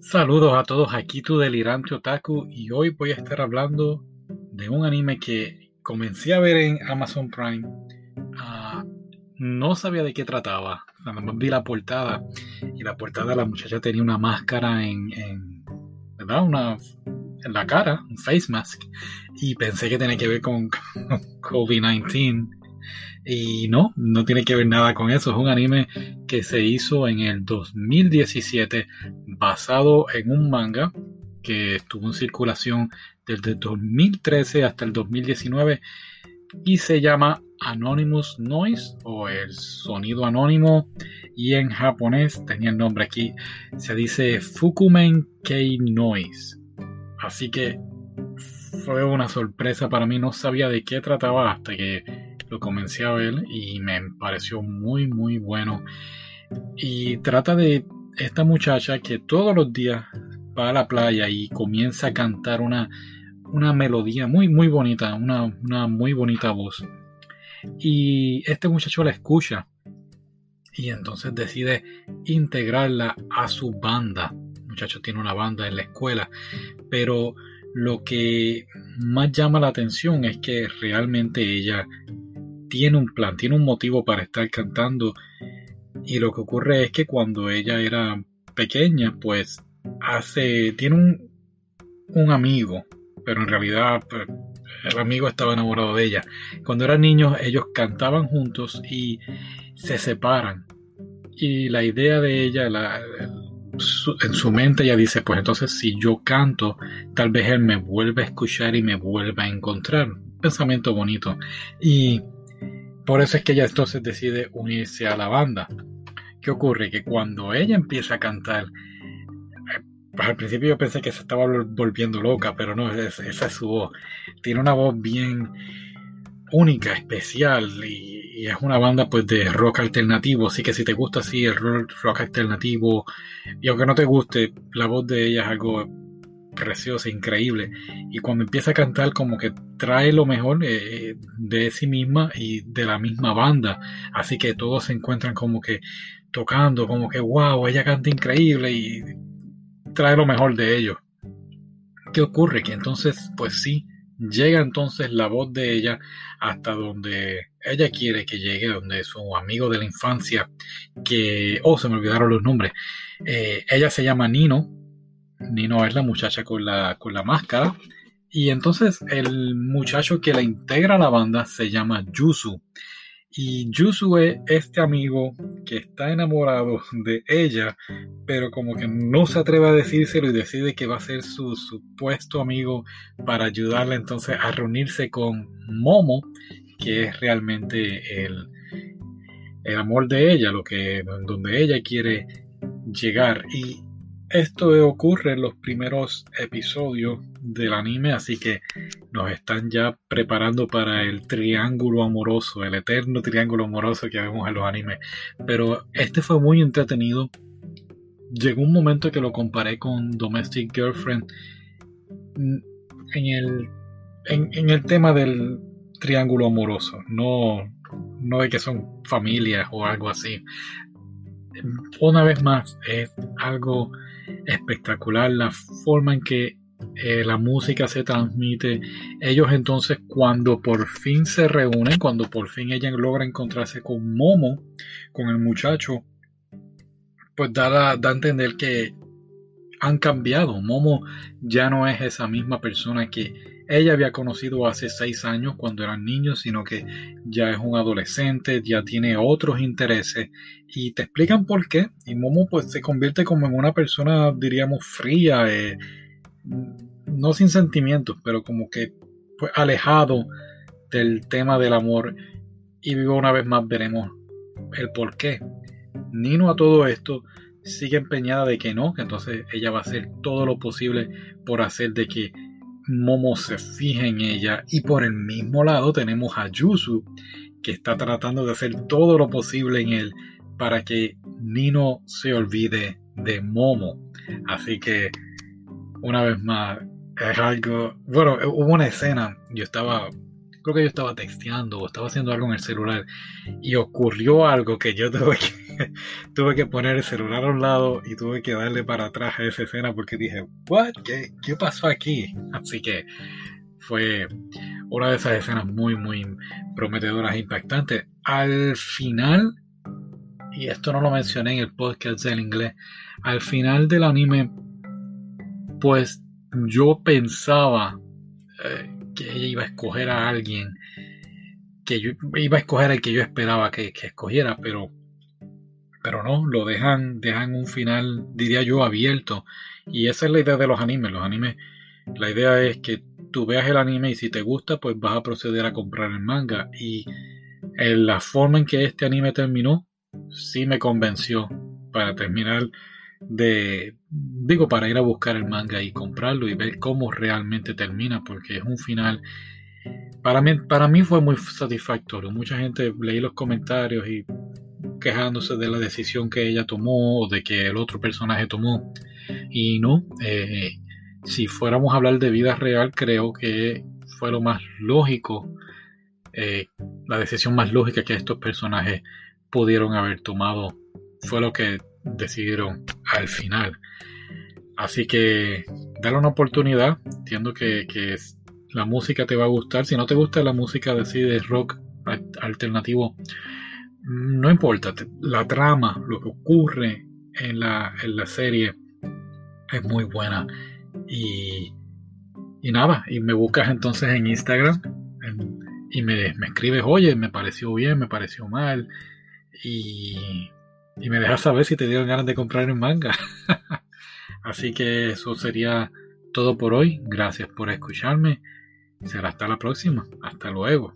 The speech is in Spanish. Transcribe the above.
Saludos a todos, aquí tu delirante otaku y hoy voy a estar hablando de un anime que comencé a ver en Amazon Prime. Ah, no sabía de qué trataba, nada más vi la portada y la portada la muchacha tenía una máscara en, en. Una en la cara, un face mask y pensé que tenía que ver con COVID-19 y no, no tiene que ver nada con eso. Es un anime que se hizo en el 2017 basado en un manga que estuvo en circulación desde 2013 hasta el 2019 y se llama Anonymous Noise o el sonido anónimo y en japonés tenía el nombre aquí se dice Fukumen Kei Noise así que fue una sorpresa para mí no sabía de qué trataba hasta que lo comencé a ver y me pareció muy muy bueno. Y trata de esta muchacha que todos los días va a la playa y comienza a cantar una, una melodía muy muy bonita una, una muy bonita voz. Y este muchacho la escucha y entonces decide integrarla a su banda. El muchacho tiene una banda en la escuela pero lo que más llama la atención es que realmente ella tiene un plan, tiene un motivo para estar cantando. Y lo que ocurre es que cuando ella era pequeña, pues hace, tiene un, un amigo, pero en realidad pues, el amigo estaba enamorado de ella. Cuando eran niños, ellos cantaban juntos y se separan. Y la idea de ella, la, en su mente ella dice, pues entonces si yo canto, tal vez él me vuelva a escuchar y me vuelva a encontrar. Pensamiento bonito. Y por eso es que ella entonces decide unirse a la banda. ¿Qué ocurre? Que cuando ella empieza a cantar, eh, al principio yo pensé que se estaba volviendo loca, pero no, esa es su voz. Tiene una voz bien única, especial y, es una banda pues de rock alternativo, así que si te gusta así el rock alternativo y aunque no te guste, la voz de ella es algo preciosa, increíble. Y cuando empieza a cantar, como que trae lo mejor eh, de sí misma y de la misma banda. Así que todos se encuentran como que tocando, como que wow, ella canta increíble y trae lo mejor de ellos. ¿Qué ocurre? Que entonces, pues sí, llega entonces la voz de ella hasta donde ella quiere que llegue, donde su amigo de la infancia, que, oh, se me olvidaron los nombres, eh, ella se llama Nino, Nino es la muchacha con la, con la máscara. Y entonces el muchacho que la integra a la banda se llama Yusu. Y Yusu es este amigo que está enamorado de ella, pero como que no se atreve a decírselo y decide que va a ser su supuesto amigo para ayudarle entonces a reunirse con Momo, que es realmente el, el amor de ella, lo que donde ella quiere llegar. Y esto ocurre en los primeros episodios del anime, así que nos están ya preparando para el triángulo amoroso, el eterno triángulo amoroso que vemos en los animes. Pero este fue muy entretenido. Llegó un momento que lo comparé con Domestic Girlfriend en el, en, el tema del triángulo amoroso, no, no de que son familias o algo así. Una vez más, es algo espectacular la forma en que eh, la música se transmite. Ellos entonces cuando por fin se reúnen, cuando por fin ella logra encontrarse con Momo, con el muchacho, pues da, da a entender que han cambiado. Momo ya no es esa misma persona que ella había conocido hace seis años cuando eran niños, sino que ya es un adolescente, ya tiene otros intereses y te explican por qué. Y Momo pues se convierte como en una persona, diríamos, fría, eh, no sin sentimientos, pero como que pues, alejado del tema del amor. Y vivo una vez más veremos el por qué. Nino a todo esto sigue empeñada de que no, que entonces ella va a hacer todo lo posible por hacer de que Momo se fija en ella y por el mismo lado tenemos a Yusu que está tratando de hacer todo lo posible en él para que Nino se olvide de Momo. Así que una vez más es algo, bueno, hubo una escena, yo estaba creo que yo estaba texteando o estaba haciendo algo en el celular y ocurrió algo que yo tuve que, tuve que poner el celular a un lado y tuve que darle para atrás a esa escena porque dije, ¿what? ¿Qué, qué pasó aquí? Así que fue una de esas escenas muy, muy prometedoras e impactantes. Al final, y esto no lo mencioné en el podcast del inglés, al final del anime, pues yo pensaba eh, que ella iba a escoger a alguien, que yo iba a escoger al que yo esperaba que, escogiera, pero, pero no, lo dejan, dejan un final, diría yo, abierto. Y esa es la idea de los animes. Los animes, la idea es que tú veas el anime y si te gusta, pues vas a proceder a comprar el manga. Y en la forma en que este anime terminó, sí me convenció para terminar de, digo, para ir a buscar el manga y comprarlo y ver cómo realmente termina, porque es un final, para mí, para mí fue muy satisfactorio. Mucha gente leí los comentarios y quejándose de la decisión que ella tomó o de que el otro personaje tomó. Y no, eh, si fuéramos a hablar de vida real, creo que fue lo más lógico, eh, la decisión más lógica que estos personajes pudieron haber tomado fue lo que decidieron al final. Así que dale una oportunidad. Entiendo que, la música te va a gustar. Si no te gusta la música de, de rock alternativo, no importa. La trama, lo que ocurre en la, en la serie es muy buena. Y, y nada, y me buscas entonces en Instagram y me, me escribes, oye, me pareció bien, me pareció mal. Y y me dejas saber si te dieron ganas de comprar un manga. Así que eso sería todo por hoy. Gracias por escucharme. Será hasta la próxima. Hasta luego.